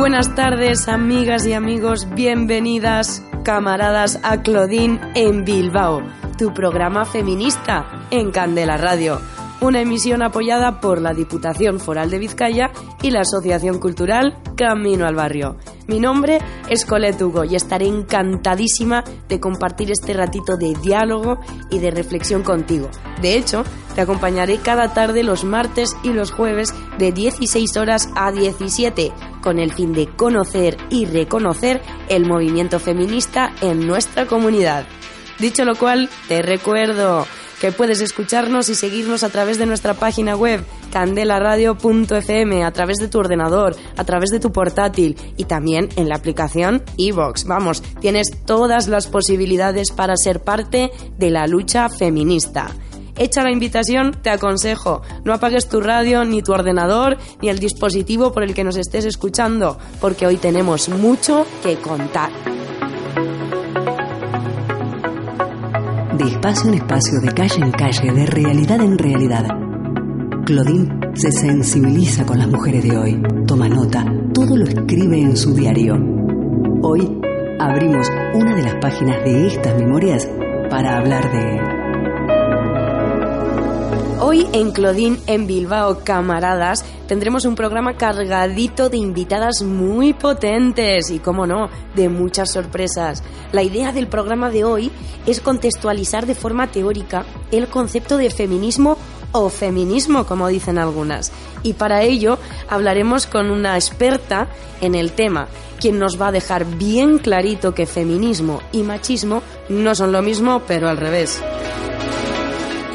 Buenas tardes, amigas y amigos, bienvenidas, camaradas, a Claudine en Bilbao, tu programa feminista en Candela Radio una emisión apoyada por la Diputación Foral de Vizcaya y la Asociación Cultural Camino al Barrio. Mi nombre es Colette y estaré encantadísima de compartir este ratito de diálogo y de reflexión contigo. De hecho, te acompañaré cada tarde los martes y los jueves de 16 horas a 17 con el fin de conocer y reconocer el movimiento feminista en nuestra comunidad. Dicho lo cual, te recuerdo que puedes escucharnos y seguirnos a través de nuestra página web candelaradio.fm, a través de tu ordenador, a través de tu portátil y también en la aplicación iVox. Vamos, tienes todas las posibilidades para ser parte de la lucha feminista hecha la invitación, te aconsejo, no apagues tu radio, ni tu ordenador, ni el dispositivo por el que nos estés escuchando, porque hoy tenemos mucho que contar. De espacio en espacio, de calle en calle, de realidad en realidad. Claudine se sensibiliza con las mujeres de hoy, toma nota, todo lo escribe en su diario. Hoy abrimos una de las páginas de estas memorias para hablar de Hoy en Clodín, en Bilbao, camaradas, tendremos un programa cargadito de invitadas muy potentes y, como no, de muchas sorpresas. La idea del programa de hoy es contextualizar de forma teórica el concepto de feminismo o feminismo, como dicen algunas. Y para ello hablaremos con una experta en el tema, quien nos va a dejar bien clarito que feminismo y machismo no son lo mismo, pero al revés.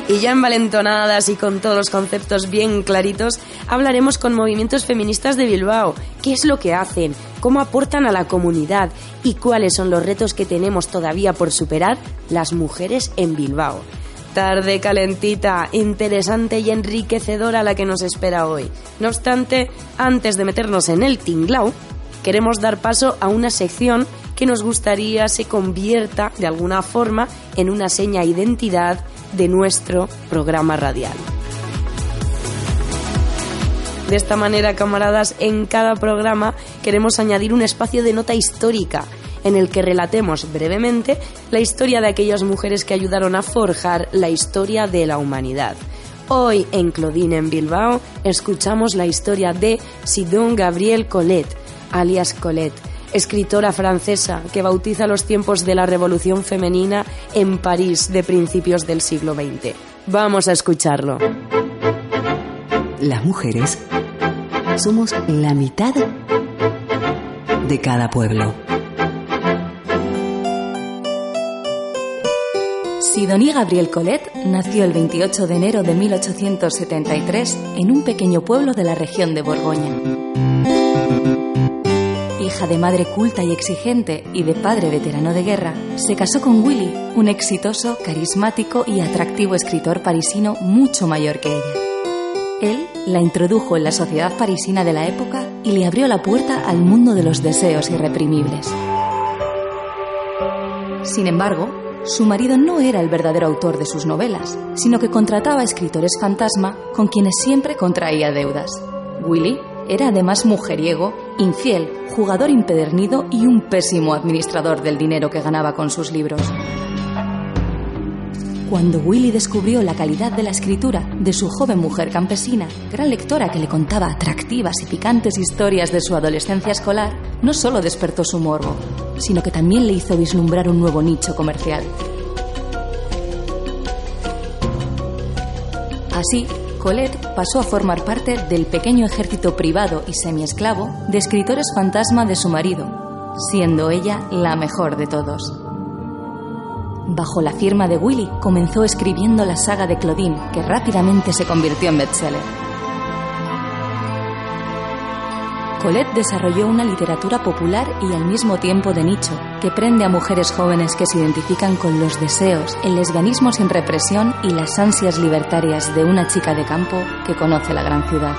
Y ya envalentonadas y con todos los conceptos bien claritos, hablaremos con movimientos feministas de Bilbao, qué es lo que hacen, cómo aportan a la comunidad y cuáles son los retos que tenemos todavía por superar las mujeres en Bilbao. Tarde calentita, interesante y enriquecedora la que nos espera hoy. No obstante, antes de meternos en el tinglao, queremos dar paso a una sección que nos gustaría se convierta de alguna forma en una seña identidad de nuestro programa radial. De esta manera, camaradas, en cada programa queremos añadir un espacio de nota histórica en el que relatemos brevemente la historia de aquellas mujeres que ayudaron a forjar la historia de la humanidad. Hoy en Claudine en Bilbao escuchamos la historia de Sidon Gabriel Colette, alias Colette, escritora francesa que bautiza los tiempos de la Revolución Femenina en París de principios del siglo XX. Vamos a escucharlo. Las mujeres somos la mitad de cada pueblo. Sidonie Gabriel Colette nació el 28 de enero de 1873 en un pequeño pueblo de la región de Borgoña de madre culta y exigente y de padre veterano de guerra, se casó con Willy, un exitoso, carismático y atractivo escritor parisino mucho mayor que ella. Él la introdujo en la sociedad parisina de la época y le abrió la puerta al mundo de los deseos irreprimibles. Sin embargo, su marido no era el verdadero autor de sus novelas, sino que contrataba escritores fantasma con quienes siempre contraía deudas. Willy era además mujeriego, infiel, jugador impedernido y un pésimo administrador del dinero que ganaba con sus libros. Cuando Willy descubrió la calidad de la escritura de su joven mujer campesina, gran lectora que le contaba atractivas y picantes historias de su adolescencia escolar, no solo despertó su morbo, sino que también le hizo vislumbrar un nuevo nicho comercial. Así, Colette pasó a formar parte del pequeño ejército privado y semiesclavo de escritores fantasma de su marido, siendo ella la mejor de todos. Bajo la firma de Willy, comenzó escribiendo la saga de Claudine, que rápidamente se convirtió en bestseller. Colette desarrolló una literatura popular y al mismo tiempo de nicho, que prende a mujeres jóvenes que se identifican con los deseos, el lesbianismo sin represión y las ansias libertarias de una chica de campo que conoce la gran ciudad.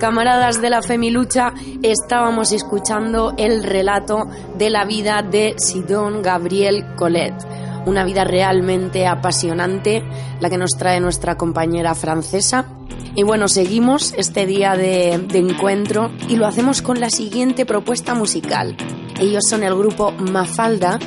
Camaradas de la Femilucha, estábamos escuchando el relato de la vida de Sidon Gabriel Colette una vida realmente apasionante, la que nos trae nuestra compañera francesa. Y bueno, seguimos este día de, encuentro y lo hacemos con la siguiente propuesta musical. Ellos son el grupo Mafalda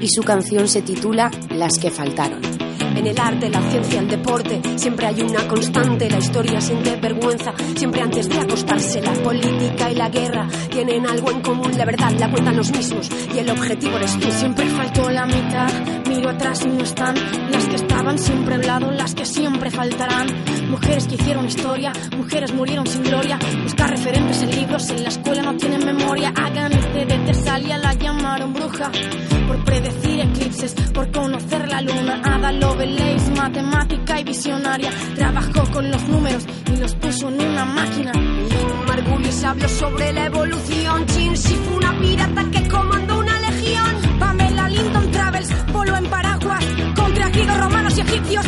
y su canción se titula Las que faltaron. En el arte, la ciencia, el deporte, siempre hay una constante. La historia siente vergüenza, siempre antes de acostarse. La política y la guerra tienen algo en común, la verdad la cuentan los mismos. Y el objetivo es tú. Siempre faltó la mitad, miro atrás y no están. Las que estaban siempre al lado, las que siempre faltarán. Mujeres que hicieron historia, mujeres murieron sin gloria. Buscar referentes en libros, en la escuela no tienen memoria. Hagan este de Tesalia, la llamaron bruja. Por predecir eclipses, por conocer la luna. Ada Lovelace, matemática y visionaria. Trabajó con los números y los puso en una máquina. Margulis habló sobre la evolución. Chinsi fue una pirata que comandó una legión. Pamela Linton Travels voló en paraguas. Contra griegos, romanos y egipcios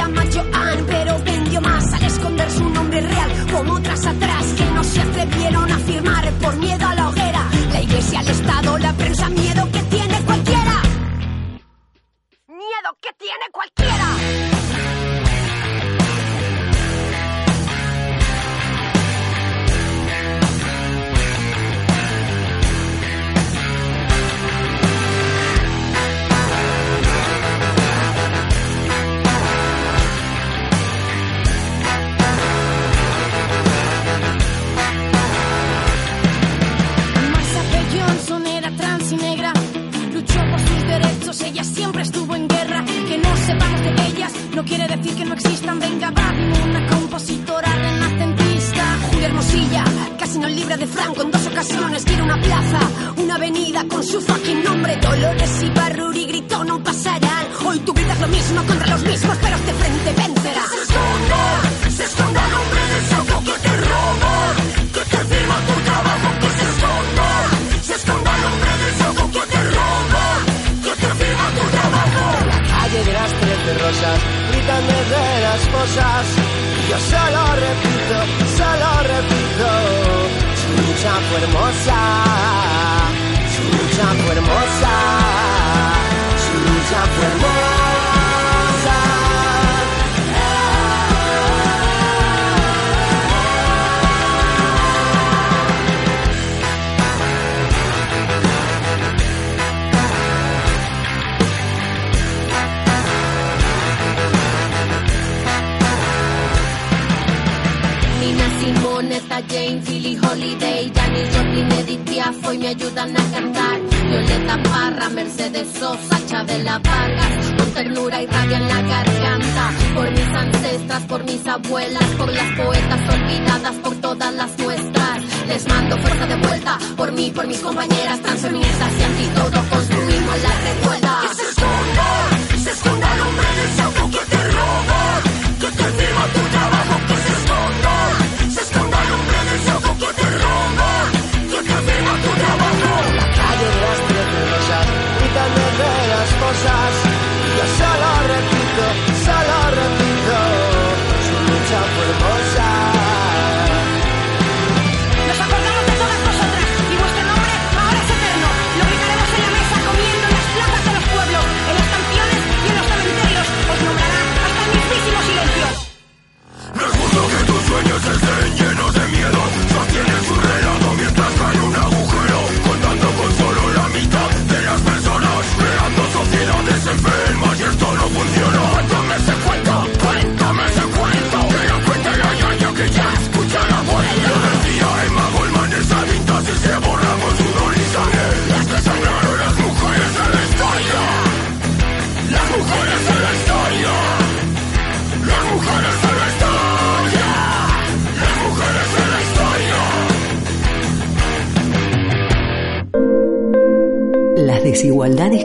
llama Joan, pero vendió más al esconder su nombre real. Como otras atrás que no se atrevieron a firmar por miedo a la hoguera. La iglesia, el Estado, la prensa, miedo que tiene cualquiera. Miedo que tiene estuvo en guerra. Que no sepamos de ellas no quiere decir que no existan. Venga, va, una compositora renacentista. Julia Hermosilla, casi no libra de Franco en dos ocasiones. Quiere una plaza, una avenida con su fucking nombre. Dolores y Barruri gritó, no pasarán. Hoy tú gritas lo mismo contra los mismos, pero este frente las fosas. Yo solo repito, solo repito. Su lucha fue hermosa, su lucha fue hermosa, su lucha fue hermosa. Philly Holiday, Janis Joplin, Edith Piaf hoy me ayudan a cantar. Violeta Parra, Mercedes Sosa, Chabela Vargas, con ternura y rabia en la garganta. Por mis ancestras, por mis abuelas, por las poetas olvidadas, por todas las nuestras. Les mando fuerza de vuelta, por mí, por mis compañeras transfeministas y anti todo construimos la revuelta. Que se esconda, se esconda el hombre del que te roba. Que te firma tu trabajo, las fosas.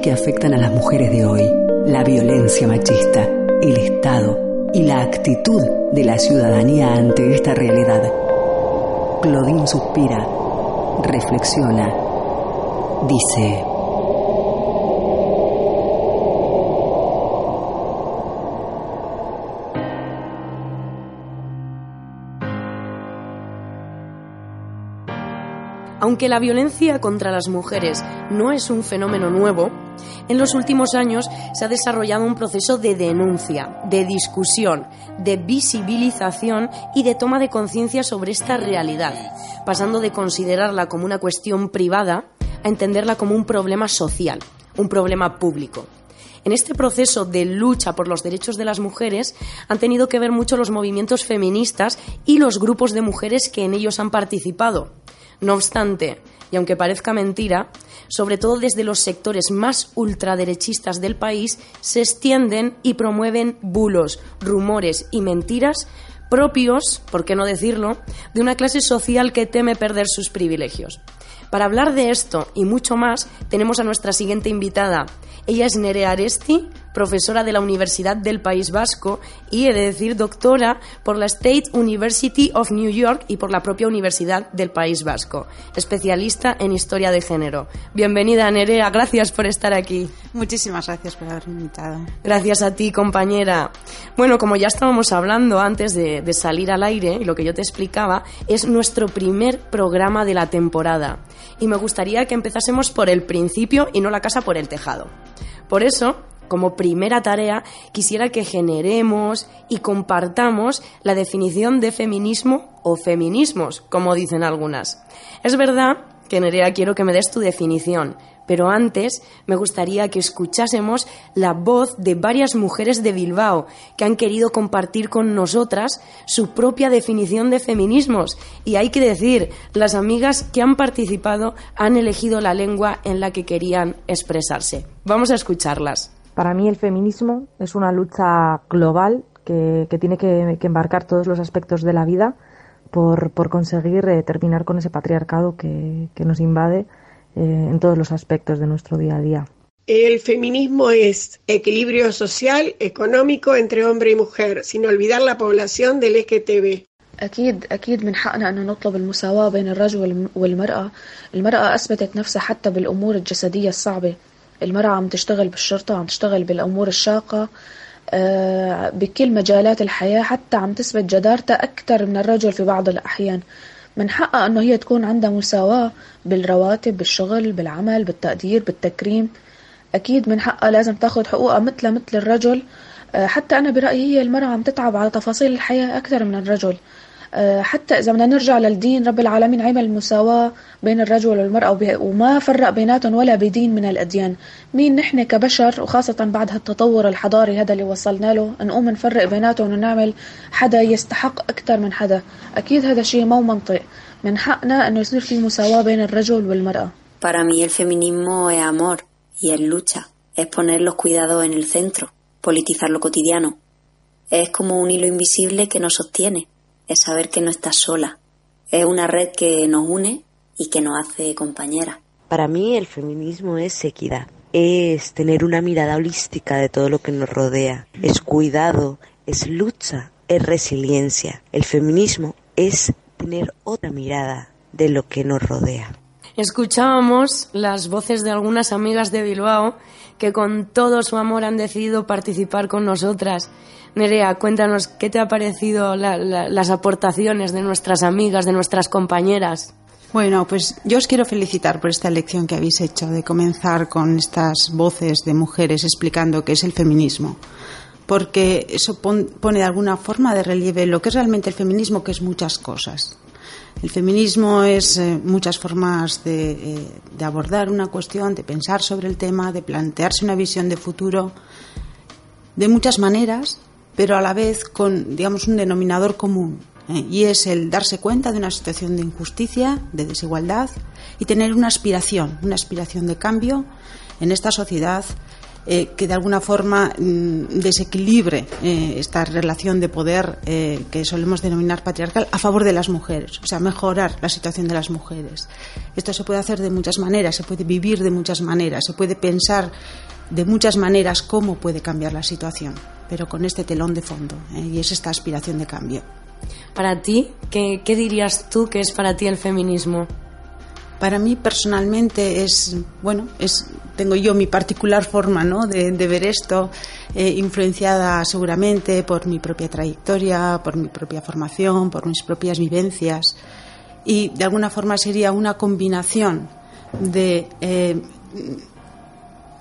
Que afectan a las mujeres de hoy, la violencia machista, el Estado y la actitud de la ciudadanía ante esta realidad. Claudine suspira, reflexiona, dice... Aunque la violencia contra las mujeres no es un fenómeno nuevo, en los últimos años se ha desarrollado un proceso de denuncia, de discusión, de visibilización y de toma de conciencia sobre esta realidad, pasando de considerarla como una cuestión privada a entenderla como un problema social, un problema público. En este proceso de lucha por los derechos de las mujeres han tenido que ver mucho los movimientos feministas y los grupos de mujeres que en ellos han participado. No obstante, y aunque parezca mentira, sobre todo desde los sectores más ultraderechistas del país, se extienden y promueven bulos, rumores y mentiras propios, por qué no decirlo, de una clase social que teme perder sus privilegios. Para hablar de esto y mucho más, tenemos a nuestra siguiente invitada. Ella es Nerea Aresti, profesora de la Universidad del País Vasco y, he de decir, doctora por la State University of New York y por la propia Universidad del País Vasco, especialista en historia de género. Bienvenida, Nerea, gracias por estar aquí. Muchísimas gracias por haberme invitado. Gracias a ti, compañera. Bueno, como ya estábamos hablando antes de, de salir al aire, y lo que yo te explicaba, es nuestro primer programa de la temporada. Y me gustaría que empezásemos por el principio y no la casa por el tejado. Por eso, como primera tarea, quisiera que generemos y compartamos la definición de feminismo o feminismos, como dicen algunas. Es verdad que Nerea quiero que me des tu definición, pero antes me gustaría que escuchásemos la voz de varias mujeres de Bilbao que han querido compartir con nosotras su propia definición de feminismos. Y hay que decir, las amigas que han participado han elegido la lengua en la que querían expresarse. Vamos a escucharlas. Para mí el feminismo es una lucha global que, que tiene que, que, embarcar todos los aspectos de la vida por, por conseguir eh, terminar con ese patriarcado que, que nos invade eh, en todos los aspectos de nuestro día a día. El feminismo es equilibrio social, económico entre hombre y mujer, sin olvidar la población del LGTB. أكيد أكيد من حقنا أن نطلب المساواة بين الرجل والمرأة المرأة أثبتت نفسها حتى بالأمور الجسدية الصعبة المرأة عم تشتغل بالشرطة عم تشتغل بالأمور الشاقة بكل مجالات الحياة حتى عم تثبت جدارتها أكثر من الرجل في بعض الأحيان. من حقها أنه هي تكون عندها مساواة بالرواتب بالشغل بالعمل بالتقدير بالتكريم. أكيد من حقها لازم تاخذ حقوقها مثل مثل الرجل. حتى أنا برأيي هي المرأة عم تتعب على تفاصيل الحياة أكثر من الرجل. حتى إذا بدنا نرجع للدين رب العالمين عمل مساواة بين الرجل والمرأة وما فرق بيناتهم ولا بدين من الأديان. مين نحن كبشر وخاصة بعد هالتطور الحضاري هذا اللي وصلنا له نقوم نفرق بيناتهم ونعمل حدا يستحق أكثر من حدا. أكيد هذا شيء مو منطق. من حقنا أنه يصير في مساواة بين الرجل والمرأة. Para mí el feminismo es amor y es lucha, es poner los cuidados en el centro, politizar lo cotidiano. Es como un hilo invisible que nos sostiene. Es saber que no estás sola. Es una red que nos une y que nos hace compañera. Para mí el feminismo es equidad, es tener una mirada holística de todo lo que nos rodea, es cuidado, es lucha, es resiliencia. El feminismo es tener otra mirada de lo que nos rodea. Escuchábamos las voces de algunas amigas de Bilbao que con todo su amor han decidido participar con nosotras. Nerea, cuéntanos qué te ha parecido la, la, las aportaciones de nuestras amigas, de nuestras compañeras. Bueno, pues yo os quiero felicitar por esta elección que habéis hecho de comenzar con estas voces de mujeres explicando qué es el feminismo. Porque eso pon, pone de alguna forma de relieve lo que es realmente el feminismo, que es muchas cosas. El feminismo es eh, muchas formas eh, de, abordar una cuestión, de pensar sobre el tema, de plantearse una visión de futuro, de muchas maneras, pero a la vez con, digamos, un denominador común. ¿eh? Y es el darse cuenta de una situación de injusticia, de desigualdad, y tener una aspiración, una aspiración de cambio en esta sociedad eh, que de alguna forma mm, desequilibre eh, esta relación de poder que solemos denominar patriarcal a favor de las mujeres, o sea, mejorar la situación de las mujeres. Esto se puede hacer de muchas maneras, se puede vivir de muchas maneras, se puede pensar de muchas maneras cómo puede cambiar la situación, pero con este telón de fondo, y es esta aspiración de cambio. Para ti, ¿qué, ¿qué dirías tú que es para ti el feminismo? Para mí personalmente es, bueno, es, tengo yo mi particular forma ¿no? de, ver esto, eh, influenciada seguramente por mi propia trayectoria, por mi propia formación, por mis propias vivencias. Y de alguna forma sería una combinación de, eh,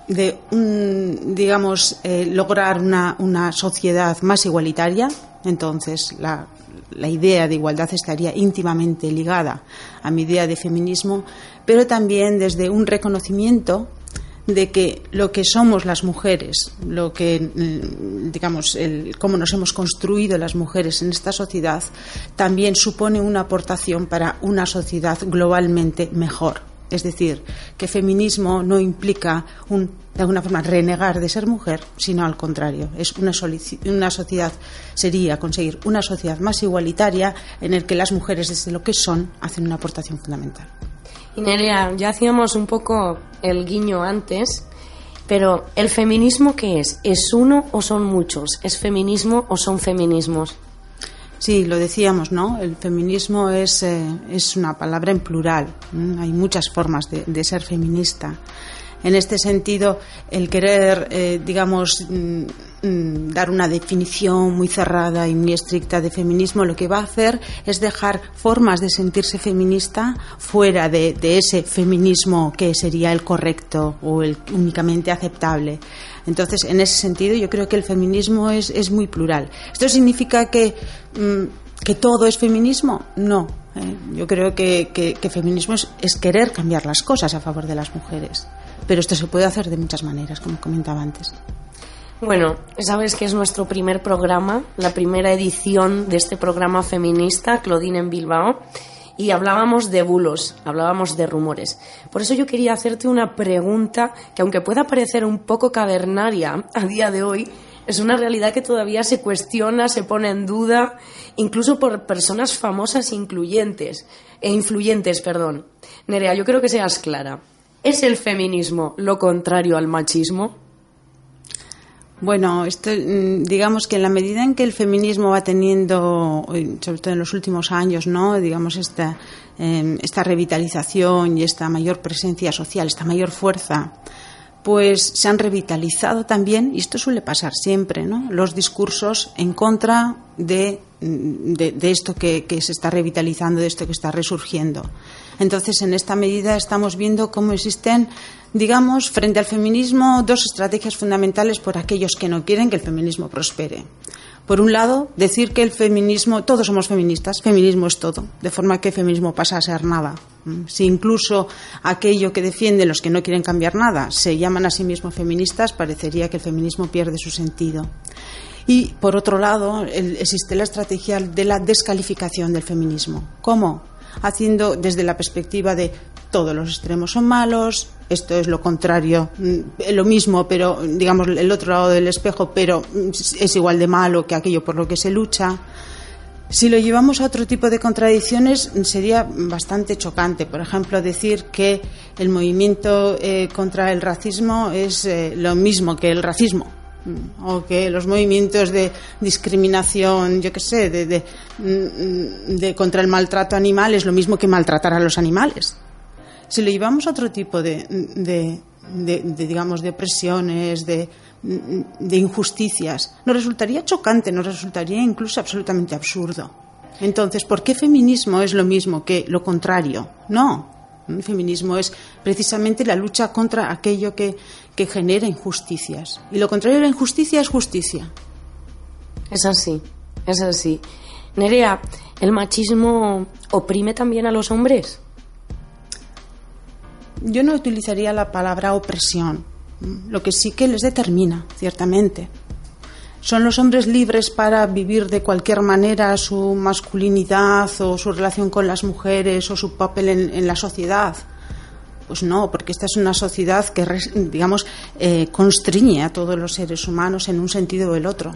de un, digamos, eh, lograr una, una sociedad más igualitaria. Entonces, la, la idea de igualdad estaría íntimamente ligada a mi idea de feminismo, pero también desde un reconocimiento de que lo que somos las mujeres, lo que mm, digamos, el, cómo nos hemos construido las mujeres en esta sociedad, también supone una aportación para una sociedad globalmente mejor. Es decir, que feminismo no implica un, de alguna forma renegar de ser mujer, sino al contrario. Es una, una sociedad, sería conseguir una sociedad más igualitaria en la que las mujeres, desde lo que son, hacen una aportación fundamental. Y Nerea, ya hacíamos un poco el guiño antes, pero ¿el feminismo qué es? ¿Es uno o son muchos? ¿Es feminismo o son feminismos? Sí, lo decíamos, ¿no? El feminismo es, eh, es una palabra en plural. Hay muchas formas de, ser feminista. En este sentido, el querer, eh, digamos, mm, mm, dar una definición muy cerrada y muy estricta de feminismo, lo que va a hacer es dejar formas de sentirse feminista fuera de, ese feminismo que sería el correcto o el únicamente aceptable. Entonces, en ese sentido, yo creo que el feminismo es, es muy plural. ¿Esto significa que, mm, que todo es feminismo? No. ¿eh? yo creo que, que, feminismo es, querer cambiar las cosas a favor de las mujeres. Pero esto se puede hacer de muchas maneras, como comentaba antes. Bueno, sabes que es nuestro primer programa, la primera edición de este programa feminista, Claudine en Bilbao y hablábamos de bulos, hablábamos de rumores. Por eso yo quería hacerte una pregunta que aunque pueda parecer un poco cavernaria a día de hoy, es una realidad que todavía se cuestiona, se pone en duda, incluso por personas famosas incluyentes, e influyentes, perdón. Nerea, yo creo que seas clara. ¿Es el feminismo lo contrario al machismo? Bueno, esto, mm, digamos que en la medida en que el feminismo va teniendo, sobre todo en los últimos años, ¿no? digamos, esta, em, esta revitalización y esta mayor presencia social, esta mayor fuerza, pues se han revitalizado también, y esto suele pasar siempre, ¿no? los discursos en contra de, de, esto que, que, se está revitalizando, de esto que está resurgiendo. Entonces, en esta medida estamos viendo cómo existen digamos, frente al feminismo, dos estrategias fundamentales por aquellos que no quieren que el feminismo prospere. Por un lado, decir que el feminismo, todos somos feministas, feminismo es todo, de forma que el feminismo pasa a ser nada. Mm, si incluso aquello que defienden los que no quieren cambiar nada se llaman a sí mismos feministas, parecería que el feminismo pierde su sentido. Y, por otro lado, existe la estrategia de la descalificación del feminismo. ¿Cómo? Haciendo desde la perspectiva de todos los extremos son malos, esto es lo contrario, mm, lo mismo, pero digamos el otro lado del espejo, pero mm, es igual de malo que aquello por lo que se lucha. Si lo llevamos a otro tipo de contradicciones sería bastante chocante. Por ejemplo, decir que el movimiento eh, contra el racismo es eh, lo mismo que el racismo mm, o que los movimientos de discriminación, yo qué sé, de, de, contra el maltrato animal es lo mismo que maltratar a los animales. Si lo llevamos a otro tipo de, digamos, de presiones, de, injusticias, nos resultaría chocante, nos resultaría incluso absolutamente absurdo. Entonces, ¿por qué feminismo es lo mismo que lo contrario? No. El feminismo es precisamente la lucha contra aquello que, que genera injusticias. Y lo contrario de la injusticia es justicia. Es así, es así. Nerea, ¿el machismo oprime también a los hombres? yo no utilizaría la palabra opresión, lo que sí que les determina, ciertamente. ¿Son los hombres libres para vivir de cualquier manera su masculinidad o su relación con las mujeres o su papel en, la sociedad? Pues no, porque esta es una sociedad que, digamos, eh, constriñe a todos los seres humanos en un sentido o el otro.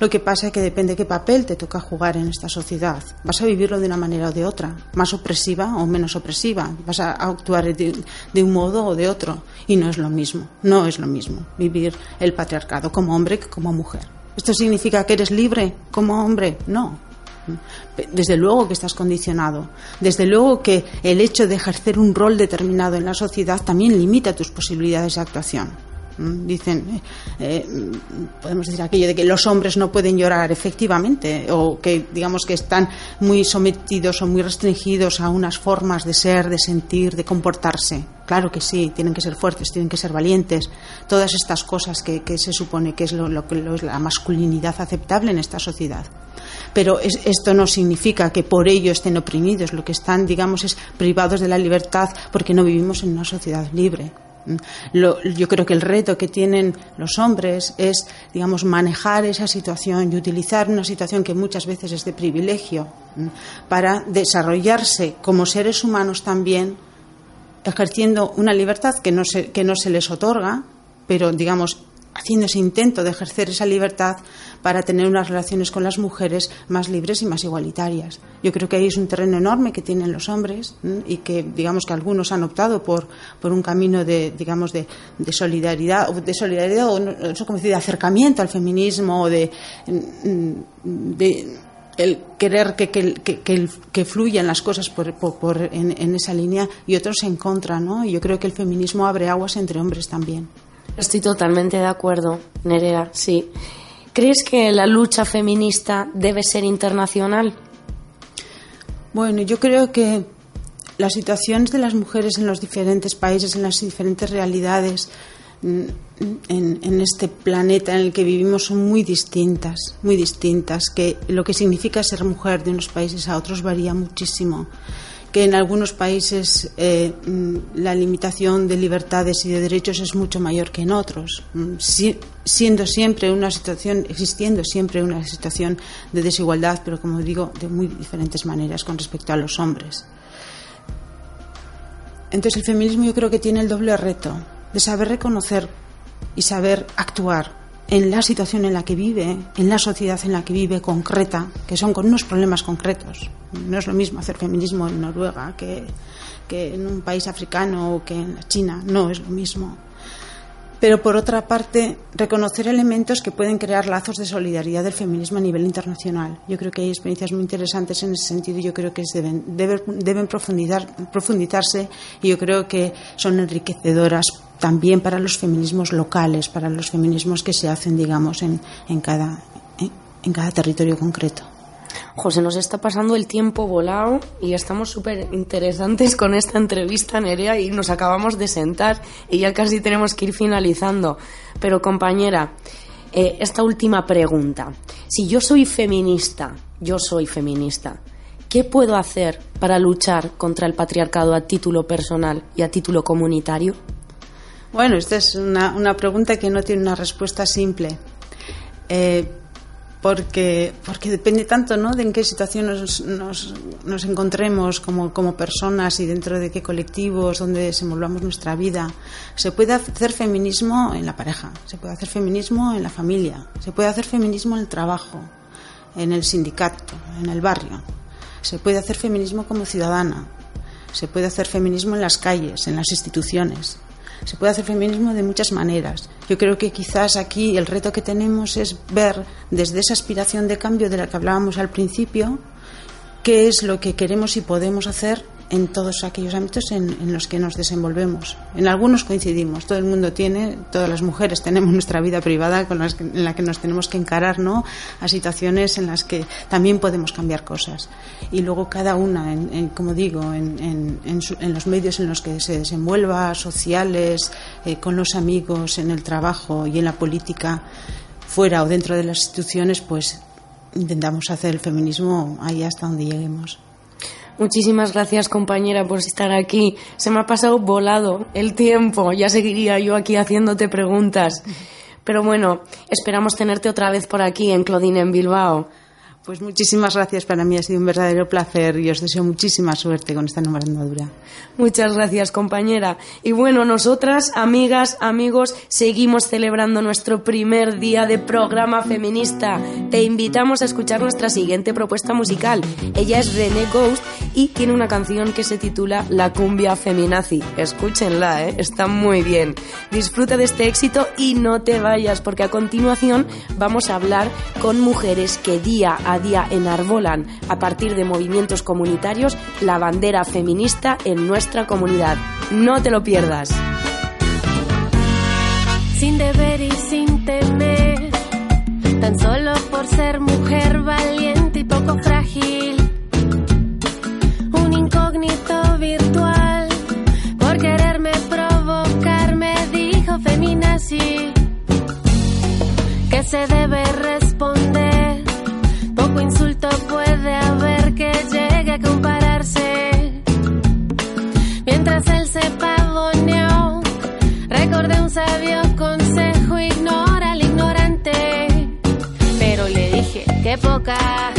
Lo que pasa es que depende de qué papel te toca jugar en esta sociedad. Vas a vivirlo de una manera o de otra, más opresiva o menos opresiva. Vas a actuar de, de, un modo o de otro. Y no es lo mismo. No es lo mismo vivir el patriarcado como hombre que como mujer. ¿Esto significa que eres libre como hombre? No. Desde luego que estás condicionado. Desde luego que el hecho de ejercer un rol determinado en la sociedad también limita tus posibilidades de actuación. Dicen, eh, podemos decir aquello de que los hombres no pueden llorar efectivamente, o que digamos que están muy sometidos o muy restringidos a unas formas de ser, de sentir, de comportarse. Claro que sí, tienen que ser fuertes, tienen que ser valientes, todas estas cosas que, se supone que es lo, lo, es la masculinidad aceptable en esta sociedad. Pero esto no significa que por ello estén oprimidos, lo que están, digamos, es privados de la libertad porque no vivimos en una sociedad libre yo creo que el reto que tienen los hombres es, digamos, manejar esa situación y utilizar una situación que muchas veces es de privilegio para desarrollarse como seres humanos también, ejerciendo una libertad que no que no se les otorga, pero, digamos, haciendo ese intento de ejercer esa libertad para tener unas relaciones con las mujeres más libres y más igualitarias. Yo creo que ahí es un terreno enorme que tienen los hombres y que digamos que algunos han optado por, por un camino de digamos de, solidaridad de solidaridad o eso como decir, de acercamiento al feminismo o de, de el querer que, que, que, que, fluyan las cosas por, por, en, en, esa línea y otros en contra, ¿no? Y yo creo que el feminismo abre aguas entre hombres también. Estoy totalmente de acuerdo, Nerea, sí. ¿Crees que la lucha feminista debe ser internacional? Bueno, yo creo que las situaciones de las mujeres en los diferentes países, en las diferentes realidades, mm, en, en, este planeta en el que vivimos son muy distintas, muy distintas, que lo que significa ser mujer de unos países a otros varía muchísimo que en algunos países eh, mm, la limitación de libertades y de derechos es mucho mayor que en otros, mm, siendo siempre una situación, existiendo siempre una situación de desigualdad, pero como digo, de muy diferentes maneras con respecto a los hombres. Entonces el feminismo yo creo que tiene el doble reto de saber reconocer y saber actuar en la situación en la que vive, en la sociedad en la que vive concreta, que son con unos problemas concretos. No es lo mismo hacer feminismo en Noruega que, que en un país africano o que en China, no es lo mismo. Pero por otra parte, reconocer elementos que pueden crear lazos de solidaridad del feminismo a nivel internacional. Yo creo que hay experiencias muy interesantes en ese sentido y yo creo que deben, deben, deben profundizarse y yo creo que son enriquecedoras también para los feminismos locales, para los feminismos que se hacen, digamos, en, en, cada, en, cada territorio concreto. José, nos está pasando el tiempo volado y estamos súper interesantes con esta entrevista, Nerea, y nos acabamos de sentar y ya casi tenemos que ir finalizando. Pero, compañera, eh, esta última pregunta. Si yo soy feminista, yo soy feminista, ¿qué puedo hacer para luchar contra el patriarcado a título personal y a título comunitario? Bueno, esta es una, una pregunta que no tiene una respuesta simple. Eh, porque, porque depende tanto ¿no? de en qué situación nos, nos, nos encontremos como, como, personas y dentro de qué colectivos, donde desenvolvamos nuestra vida. Se puede hacer feminismo en la pareja, se puede hacer feminismo en la familia, se puede hacer feminismo en el trabajo, en el sindicato, en el barrio. Se puede hacer feminismo como ciudadana, se puede hacer feminismo en las calles, en las instituciones. Se puede hacer feminismo de muchas maneras. Yo creo que quizás aquí el reto que tenemos es ver desde esa aspiración de cambio de la que hablábamos al principio, qué es lo que queremos y podemos hacer en todos aquellos ámbitos en, los que nos desenvolvemos. En algunos coincidimos, todo el mundo tiene, todas las mujeres tenemos nuestra vida privada con las en la que nos tenemos que encarar ¿no? a situaciones en las que también podemos cambiar cosas. Y luego cada una, en, como digo, en, los medios en los que se desenvuelva, sociales, eh, con los amigos, en el trabajo y en la política, fuera o dentro de las instituciones, pues intentamos hacer el feminismo ahí hasta donde lleguemos. Muchísimas gracias compañera por estar aquí. Se me ha pasado volado el tiempo. Ya seguiría yo aquí haciéndote preguntas. Pero bueno, esperamos tenerte otra vez por aquí en Claudine en Bilbao. Pues muchísimas gracias, para mí ha sido un verdadero placer y os deseo muchísima suerte con esta nueva andadura. Muchas gracias, compañera. Y bueno, nosotras, amigas, amigos, seguimos celebrando nuestro primer día de programa feminista. Te invitamos a escuchar nuestra siguiente propuesta musical. Ella es René Ghost y tiene una canción que se titula La cumbia feminazi. Escúchenla, ¿eh? está muy bien. Disfruta de este éxito y no te vayas, porque a continuación vamos a hablar con mujeres que día a día enarbolan a partir de movimientos comunitarios la bandera feminista en nuestra comunidad. No te lo pierdas. Sin deber y sin temer, tan solo por ser mujer valiente y poco frágil. Un incógnito virtual, por quererme provocar, me dijo feminazi que se debe responder. Poco insulto puede haber que llegue a compararse. Mientras él se pavoneó, recordé un sabio consejo, ignora al ignorante. Pero le dije, qué poca,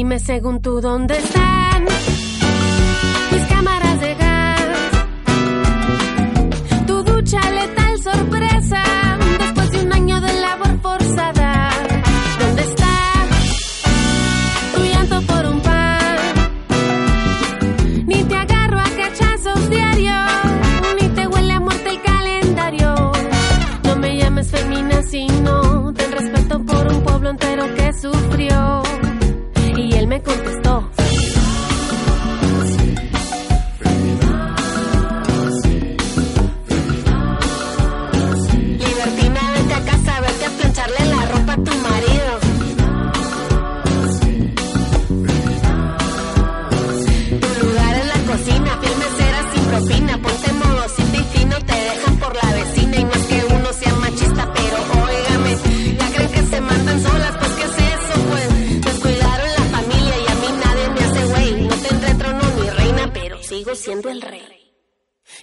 dime según tú dónde están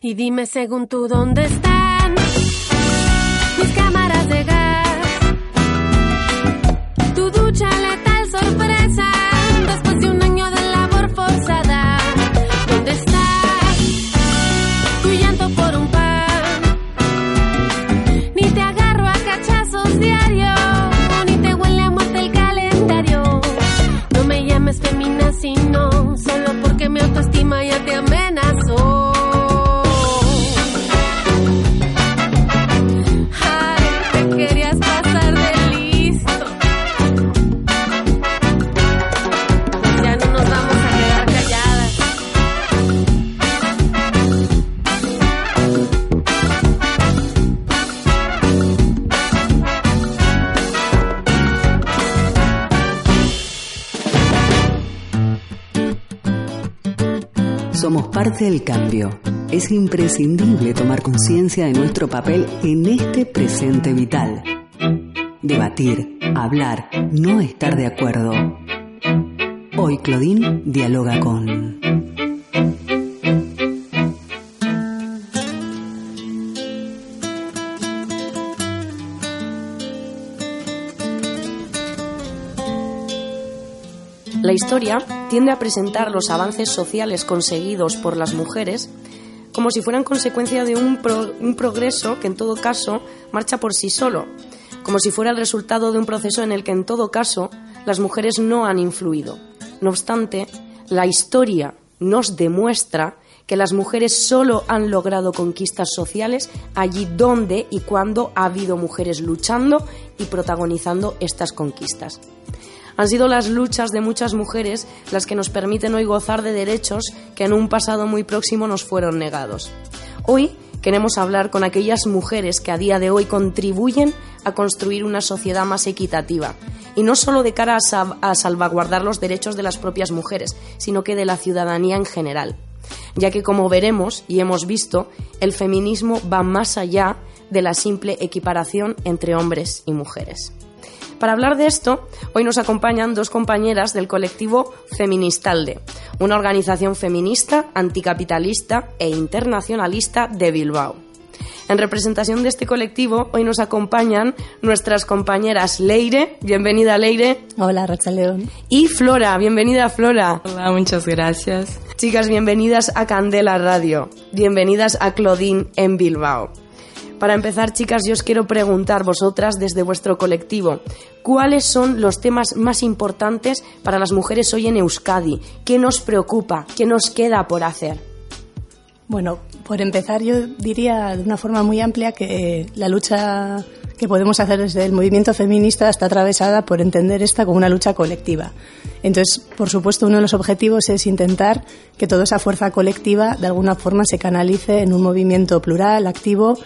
Y dime según tú dónde están parte del cambio. Es imprescindible tomar conciencia de nuestro papel en este presente vital. Debatir, hablar, no estar de acuerdo. Hoy Claudine dialoga con... historia tiende a presentar los avances sociales conseguidos por las mujeres como si fueran consecuencia de un, un progreso que en todo caso marcha por sí solo, como si fuera el resultado de un proceso en el que en todo caso las mujeres no han influido. No obstante, la historia nos demuestra que las mujeres solo han logrado conquistas sociales allí donde y cuando ha habido mujeres luchando y protagonizando estas conquistas. Han sido las luchas de muchas mujeres las que nos permiten hoy gozar de derechos que en un pasado muy próximo nos fueron negados. Hoy queremos hablar con aquellas mujeres que a día de hoy contribuyen a construir una sociedad más equitativa. Y no solo de cara a, salvaguardar los derechos de las propias mujeres, sino que de la ciudadanía en general. Ya que, como veremos y hemos visto, el feminismo va más allá de la simple equiparación entre hombres y mujeres. Para hablar de esto, hoy nos acompañan dos compañeras del colectivo Feministalde, una organización feminista, anticapitalista e internacionalista de Bilbao. En representación de este colectivo, hoy nos acompañan nuestras compañeras Leire, bienvenida Leire. Hola, Racha León. Y Flora, bienvenida Flora. Hola, muchas gracias. Chicas, bienvenidas a Candela Radio, bienvenidas a Claudine en Bilbao. Para empezar, chicas, yo os quiero preguntar vosotras desde vuestro colectivo, ¿cuáles son los temas más importantes para las mujeres hoy en Euskadi? ¿Qué nos preocupa? ¿Qué nos queda por hacer? Bueno, por empezar, yo diría de una forma muy amplia que la lucha que podemos hacer desde el movimiento feminista está atravesada por entender esta como una lucha colectiva. Entonces, por supuesto, uno de los objetivos es intentar que toda esa fuerza colectiva de alguna forma se canalice en un movimiento plural, activo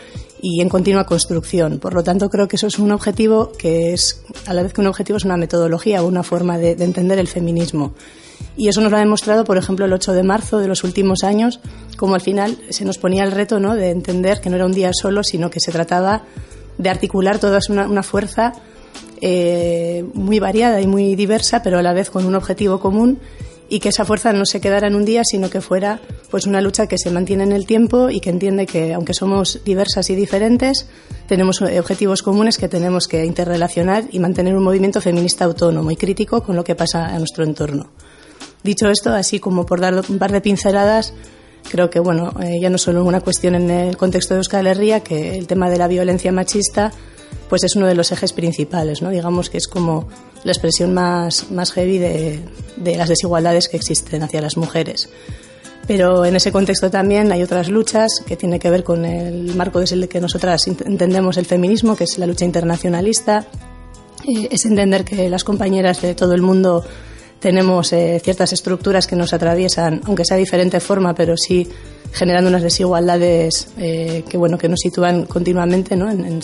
y en continua construcción. Por lo tanto, creo que eso es un objetivo que es, a la vez que un objetivo, es una metodología o una forma de, entender el feminismo. Y eso nos lo ha demostrado, por ejemplo, el 8 de marzo de los últimos años, como al final se nos ponía el reto ¿no? de entender que no era un día solo, sino que se trataba de articular toda una, fuerza eh, muy variada y muy diversa, pero a la vez con un objetivo común y que esa fuerza no se quedara en un día, sino que fuera pues una lucha que se mantiene en el tiempo y que entiende que aunque somos diversas y diferentes, tenemos objetivos comunes que tenemos que interrelacionar y mantener un movimiento feminista autónomo y crítico con lo que pasa a nuestro entorno. Dicho esto, así como por dar un par de pinceladas, creo que bueno, eh, ya no solo una cuestión en el contexto de Euskal Herria, que el tema de la violencia machista pues es uno de los ejes principales, ¿no? Digamos que es como la expresión más, más heavy de, de las desigualdades que existen hacia las mujeres. Pero en ese contexto también hay otras luchas que tienen que ver con el marco desde el que nosotras entendemos el feminismo, que es la lucha internacionalista. Eh, es entender que las compañeras de todo el mundo tenemos eh, ciertas estructuras que nos atraviesan, aunque sea de diferente forma, pero sí generando unas desigualdades eh, que bueno que nos sitúan continuamente ¿no? en,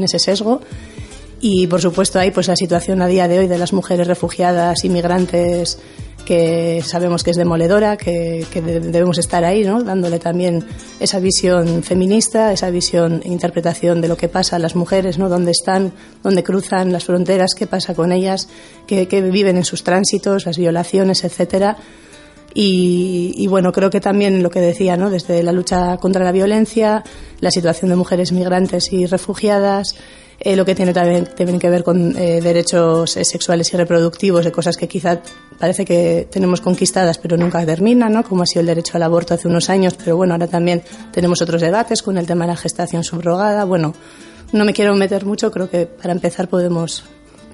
ese sesgo y por supuesto hay pues la situación a día de hoy de las mujeres refugiadas inmigrantes que sabemos que es demoledora que, debemos estar ahí ¿no? dándole también esa visión feminista esa visión e interpretación de lo que pasa a las mujeres ¿no? dónde están dónde cruzan las fronteras qué pasa con ellas qué, qué viven en sus tránsitos las violaciones etcétera y, bueno, creo que también lo que decía, ¿no? desde la lucha contra la violencia, la situación de mujeres migrantes y refugiadas, eh, lo que tiene también, que ver con eh, derechos eh, sexuales y reproductivos, de cosas que quizá parece que tenemos conquistadas pero nunca terminan, ¿no? como ha sido el derecho al aborto hace unos años, pero bueno, ahora también tenemos otros debates con el tema de la gestación subrogada. Bueno, no me quiero meter mucho, creo que para empezar podemos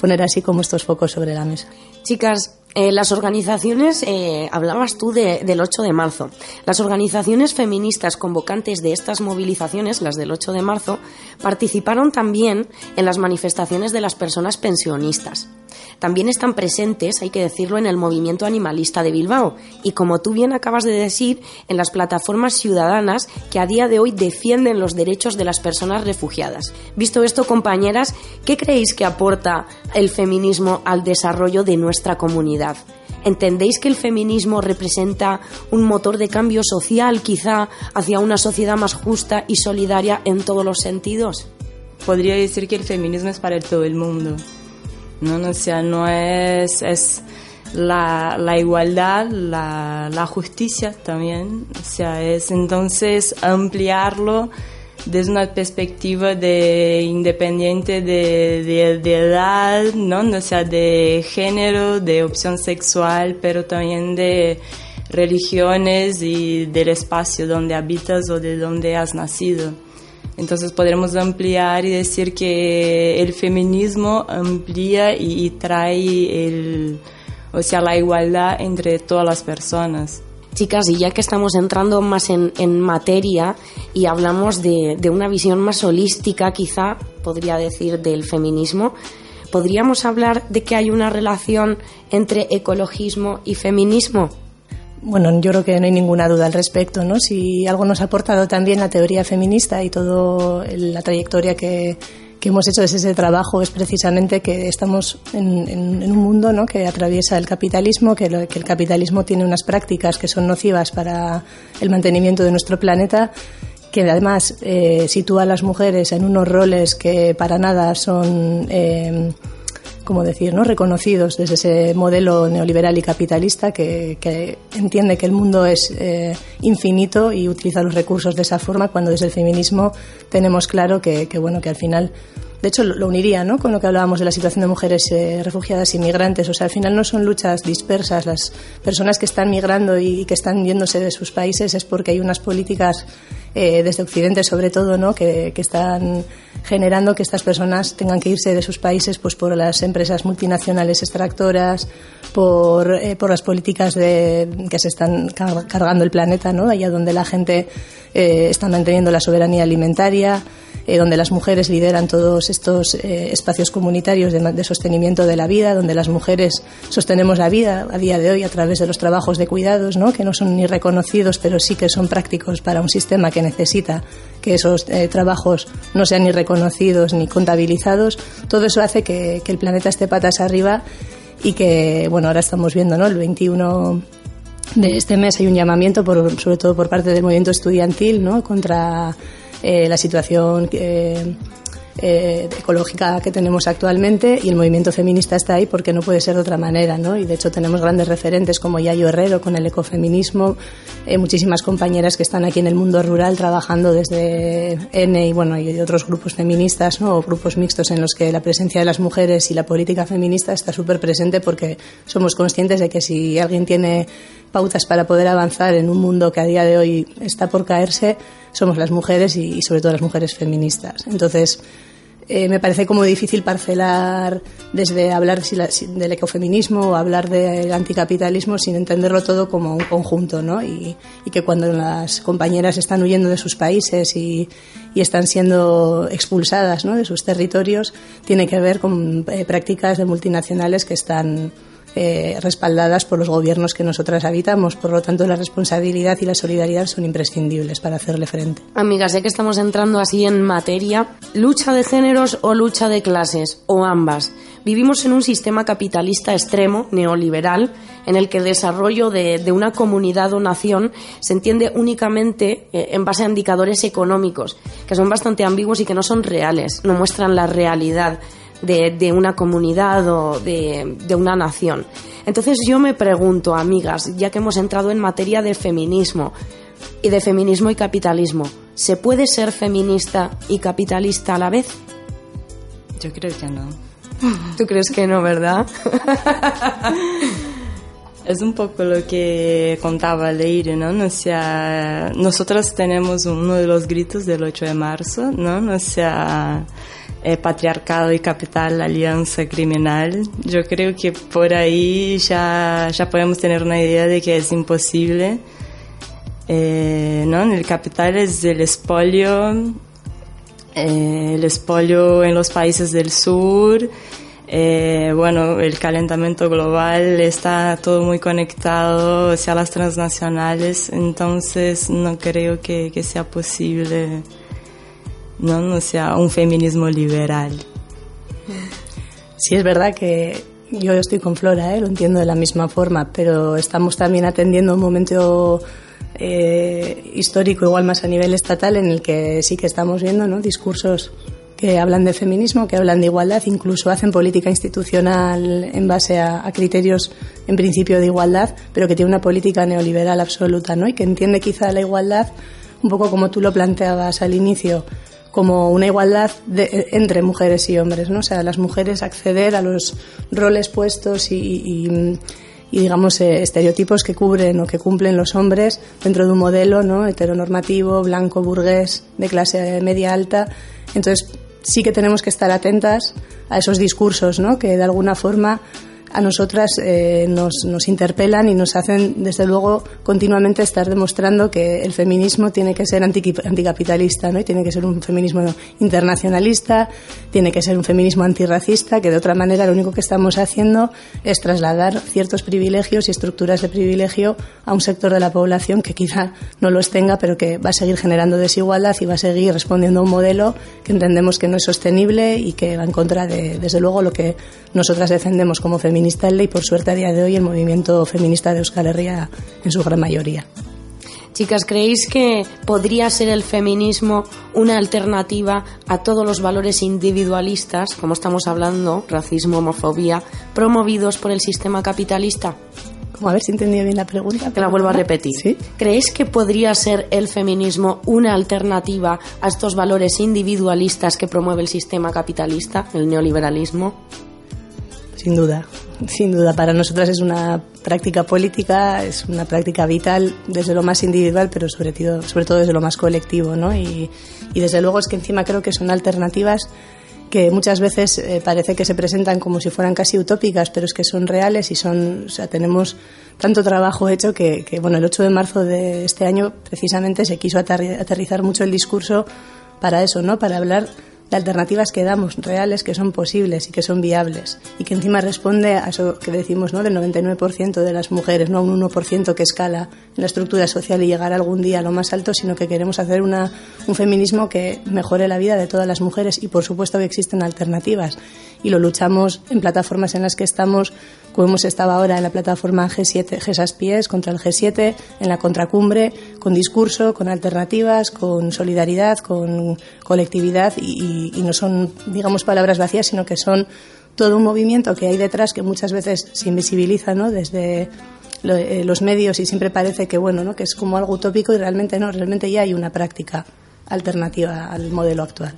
poner así como estos focos sobre la mesa. Chicas, eh, las organizaciones, eh, hablabas tú del 8 de marzo, las organizaciones feministas convocantes de estas movilizaciones, las del 8 de marzo, participaron también en las manifestaciones de las personas pensionistas. También están presentes, hay que decirlo, en el movimiento animalista de Bilbao y, como tú bien acabas de decir, en las plataformas ciudadanas que a día de hoy defienden los derechos de las personas refugiadas. Visto esto, compañeras, ¿qué creéis que aporta el feminismo al desarrollo de nuestra comunidad? ¿Entendéis que el feminismo representa un motor de cambio social, quizá, hacia una sociedad más justa y solidaria en todos los sentidos? Podría decir que el feminismo es para todo el mundo. ¿No? O sea, no es, es la, la igualdad, la, la, justicia también, o sea, es entonces ampliarlo desde una perspectiva de independiente de, de, edad, ¿no? O sea, de género, de opción sexual, pero también de religiones y del espacio donde habitas o de donde has nacido. Entonces podremos ampliar y decir que el feminismo amplía y, trae el, o sea, la igualdad entre todas las personas. Chicas, y ya que estamos entrando más en, en materia y hablamos de, de, una visión más holística, quizá podría decir, del feminismo, ¿podríamos hablar de que hay una relación entre ecologismo y feminismo? Bueno, yo creo que no hay ninguna duda al respecto, ¿no? Si algo nos ha aportado también la teoría feminista y toda la trayectoria que, que hemos hecho desde ese trabajo es precisamente que estamos en, un mundo ¿no? que atraviesa el capitalismo, que, que, el capitalismo tiene unas prácticas que son nocivas para el mantenimiento de nuestro planeta, que además eh, sitúa a las mujeres en unos roles que para nada son eh, como decir, ¿no? reconocidos desde ese modelo neoliberal y capitalista que, entiende que el mundo es eh, infinito y utiliza los recursos de esa forma, cuando desde el feminismo tenemos claro que, bueno, que al final de hecho, lo uniría ¿no? con lo que hablábamos de la situación de mujeres eh, refugiadas y migrantes. O sea, al final no son luchas dispersas. Las personas que están migrando y que están yéndose de sus países es porque hay unas políticas eh, desde Occidente, sobre todo, ¿no? que, están generando que estas personas tengan que irse de sus países pues por las empresas multinacionales extractoras, por, eh, por las políticas de, que se están cargando el planeta, ¿no? allá donde la gente eh, está manteniendo la soberanía alimentaria, eh, donde las mujeres lideran todos estos eh, espacios comunitarios de, sostenimiento de la vida, donde las mujeres sostenemos la vida a día de hoy a través de los trabajos de cuidados, ¿no? que no son ni reconocidos, pero sí que son prácticos para un sistema que necesita que esos eh, trabajos no sean ni reconocidos ni contabilizados. Todo eso hace que, el planeta esté patas arriba y que, bueno, ahora estamos viendo, ¿no? El 21 de este mes hay un llamamiento, sobre todo por parte del movimiento estudiantil, ¿no? Contra eh, la situación eh, eh, ecológica que tenemos actualmente y el movimiento feminista está ahí porque no puede ser de otra manera, ¿no? Y de hecho tenemos grandes referentes como Yayo Herrero con el ecofeminismo, muchísimas compañeras que están aquí en el mundo rural trabajando desde N y bueno y otros grupos feministas, ¿no? O grupos mixtos en los que la presencia de las mujeres y la política feminista está súper presente porque somos conscientes de que si alguien tiene pautas para poder avanzar en un mundo que a día de hoy está por caerse, somos las mujeres y, y sobre todo las mujeres feministas. Entonces, eh, me parece como difícil parcelar desde hablar del ecofeminismo o hablar del anticapitalismo sin entenderlo todo como un conjunto, ¿no? Y, que cuando las compañeras están huyendo de sus países y, están siendo expulsadas ¿no? de sus territorios, tiene que ver con eh, prácticas de multinacionales que están eh, respaldadas por los gobiernos que nosotras habitamos. Por lo tanto, la responsabilidad y la solidaridad son imprescindibles para hacerle frente. Amigas, ya que estamos entrando así en materia, ¿lucha de géneros o lucha de clases? O ambas. Vivimos en un sistema capitalista extremo, neoliberal, en el que el desarrollo de, de una comunidad o nación se entiende únicamente eh, en base a indicadores económicos, que son bastante ambiguos y que no son reales, no muestran la realidad de, una comunidad o de, de, una nación. Entonces yo me pregunto, amigas, ya que hemos entrado en materia de feminismo y de feminismo y capitalismo, ¿se puede ser feminista y capitalista a la vez? Yo creo que no. ¿Tú crees que no, verdad? Es un poco lo que contaba Leire, ¿no? O sea, nosotros tenemos uno de los gritos del 8 de marzo, ¿no? O sea, eh, patriarcado y capital, alianza criminal. Yo creo que por ahí ya, ya podemos tener una idea de que es imposible. Eh, ¿no? El capital es el espolio, eh, el espolio en los países del sur. bueno, el calentamiento global está todo muy conectado hacia las transnacionales, entonces no creo que, que sea posible no, no sea un feminismo liberal. Sí, es verdad que yo estoy con Flora, ¿eh? lo entiendo de la misma forma, pero estamos también atendiendo un momento eh, histórico, igual más a nivel estatal, en el que sí que estamos viendo ¿no? discursos que hablan de feminismo, que hablan de igualdad, incluso hacen política institucional en base a, a, criterios en principio de igualdad, pero que tiene una política neoliberal absoluta, ¿no? Y que entiende quizá la igualdad un poco como tú lo planteabas al inicio, como una igualdad entre mujeres y hombres, ¿no? O sea, las mujeres acceder a los roles puestos y, digamos eh, estereotipos que cubren o que cumplen los hombres dentro de un modelo no heteronormativo blanco burgués de clase media alta. Entonces sí que tenemos que estar atentas a esos discursos no que de alguna forma a nosotras eh, nos, nos, interpelan y nos hacen, desde luego, continuamente estar demostrando que el feminismo tiene que ser anticapitalista, ¿no? Y tiene que ser un feminismo internacionalista, tiene que ser un feminismo antirracista, que de otra manera lo único que estamos haciendo es trasladar ciertos privilegios y estructuras de privilegio a un sector de la población que quizá no los tenga, pero que va a seguir generando desigualdad y va a seguir respondiendo a un modelo que entendemos que no es sostenible y que va en contra de, desde luego, lo que nosotras defendemos como feministas y por suerte a día de hoy el movimiento feminista de Euskal Herria en su gran mayoría. Chicas, ¿creéis que podría ser el feminismo una alternativa a todos los valores individualistas, como estamos hablando, racismo, homofobia, promovidos por el sistema capitalista? Como a ver si entendí bien la pregunta. Te la vuelvo a repetir. ¿Sí? ¿Creéis que podría ser el feminismo una alternativa a estos valores individualistas que promueve el sistema capitalista, el neoliberalismo? Sin duda, sin duda. Para nosotras es una práctica política, es una práctica vital desde lo más individual, pero sobre todo, sobre todo desde lo más colectivo, ¿no? Y, desde luego es que encima creo que son alternativas que muchas veces eh, parece que se presentan como si fueran casi utópicas, pero es que son reales y son, o sea, tenemos tanto trabajo hecho que, que bueno, el 8 de marzo de este año precisamente se quiso aterrizar mucho el discurso para eso, ¿no? Para hablar de alternativas que damos reales, que son posibles y que son viables y que encima responde a eso que decimos, ¿no? Del 99% de las mujeres, no un 1% que escala en la estructura social y llegar algún día a lo más alto, sino que queremos hacer una, un feminismo que mejore la vida de todas las mujeres y por supuesto que existen alternativas y lo luchamos en plataformas en las que estamos, como hemos estado ahora en la plataforma G7, GESAS Pies contra el G7, en la contracumbre, con discurso, con alternativas, con solidaridad, con colectividad y, no son, digamos, palabras vacías, sino que son todo un movimiento que hay detrás que muchas veces se invisibiliza ¿no? desde eh, los medios y siempre parece que bueno ¿no? que es como algo utópico y realmente no realmente ya hay una práctica alternativa al modelo actual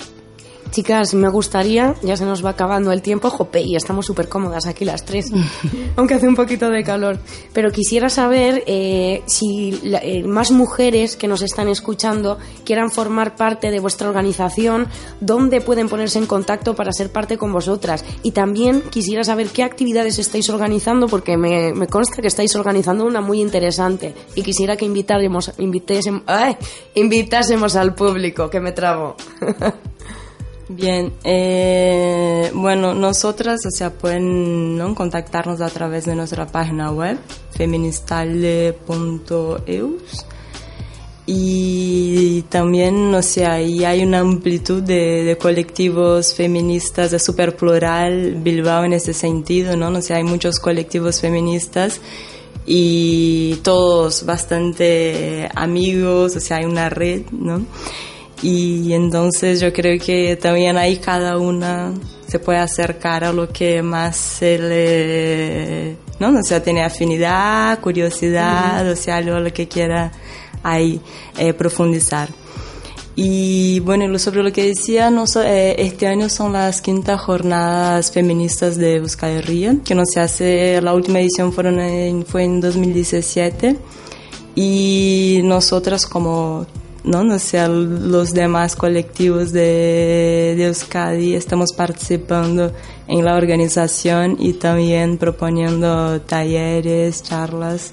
Chicas, me gustaría, ya se nos va acabando el tiempo, jope, y estamos súper cómodas aquí las tres, aunque hace un poquito de calor. Pero quisiera saber eh, si eh, más mujeres que nos están escuchando quieran formar parte de vuestra organización, dónde pueden ponerse en contacto para ser parte con vosotras. Y también quisiera saber qué actividades estáis organizando, porque me, consta que estáis organizando una muy interesante. Y quisiera que invitáramos, invitésemos, invitásemos al público, que me trago. Bien, eh, bueno, nosotras, o sea, pueden ¿no? contactarnos a través de nuestra página web, feministale.eus. Y también, o sea, ahí hay una amplitud de, colectivos feministas, de super plural Bilbao en ese sentido, ¿no? O sea, hay muchos colectivos feministas y todos bastante amigos, o sea, hay una red, ¿no? Y entonces yo creo que también ahí cada una se puede acercar a lo que más se le, ¿no? O sea, tiene afinidad, curiosidad, o sea, lo, lo que quiera ahí eh, profundizar. Y bueno, sobre lo que decía, no, eh, este año son las quintas jornadas feministas de Euskal Herria, que no se hace, la última edición fueron en, fue en 2017. Y nosotras como ¿no? O sea, los demás colectivos de, de Euskadi estamos participando en la organización y también proponiendo talleres, charlas,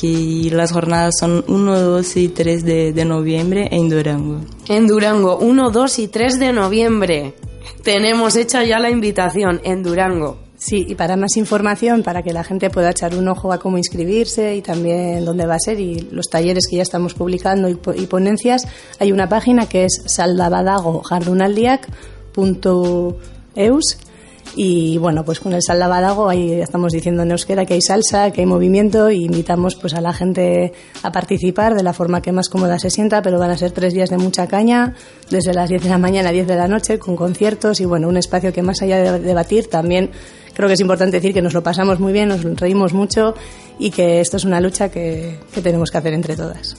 que las jornadas son 1, 2 y 3 de, de noviembre en Durango. En Durango, 1, 2 y 3 de noviembre. Tenemos hecha ya la invitación en Durango. Sí, y para más información, para que la gente pueda echar un ojo a cómo inscribirse y también dónde va a ser y los talleres que ya estamos publicando y, ponencias, hay una página que es saldabadago.eus y bueno, pues con el Saldabadago ahí estamos diciendo en euskera que hay salsa, que hay movimiento y invitamos pues a la gente a participar de la forma que más cómoda se sienta, pero van a ser tres días de mucha caña, desde las 10 de la mañana a 10 de la noche, con conciertos y bueno, un espacio que más allá de debatir también creo que es importante decir que nos lo pasamos muy bien, nos reímos mucho y que esto es una lucha que, tenemos que hacer entre todas.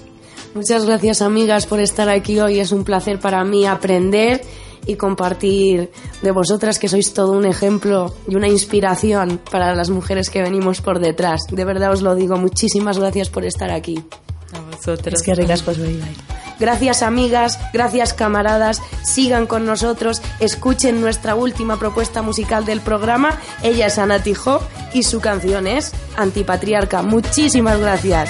Muchas gracias amigas por estar aquí hoy, es un placer para mí aprender y compartir de vosotras que sois todo un ejemplo y una inspiración para las mujeres que venimos por detrás. De verdad os lo digo, muchísimas gracias por estar aquí. A vosotras. Es que ricas pues Gracias amigas, gracias camaradas, sigan con nosotros, escuchen nuestra última propuesta musical del programa. Ella es Ana Tijó y su canción es Antipatriarca. Muchísimas gracias.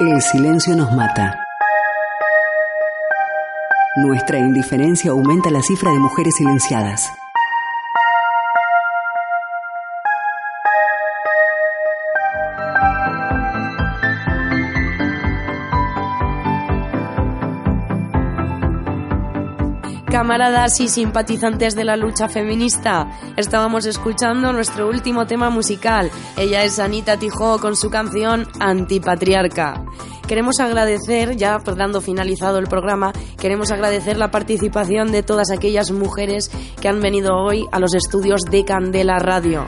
El silencio nos mata. Nuestra indiferencia aumenta la cifra de mujeres silenciadas. Camaradas y simpatizantes de la lucha feminista, estábamos escuchando nuestro último tema musical. Ella es Anita Tijó con su canción Antipatriarca. Queremos agradecer, ya dando finalizado el programa, queremos agradecer la participación de todas aquellas mujeres que han venido hoy a los estudios de Candela Radio.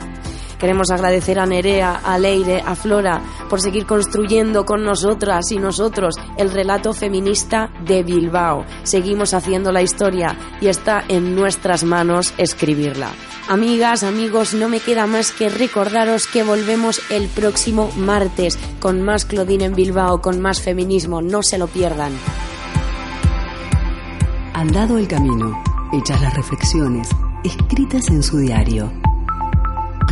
Queremos agradecer a Nerea, a Leire, a Flora por seguir construyendo con nosotras y nosotros el relato feminista de Bilbao. Seguimos haciendo la historia y está en nuestras manos escribirla. Amigas, amigos, no me queda más que recordaros que volvemos el próximo martes con más Claudine en Bilbao, con más feminismo. No se lo pierdan. Andado el camino, hechas las reflexiones, escritas en su diario.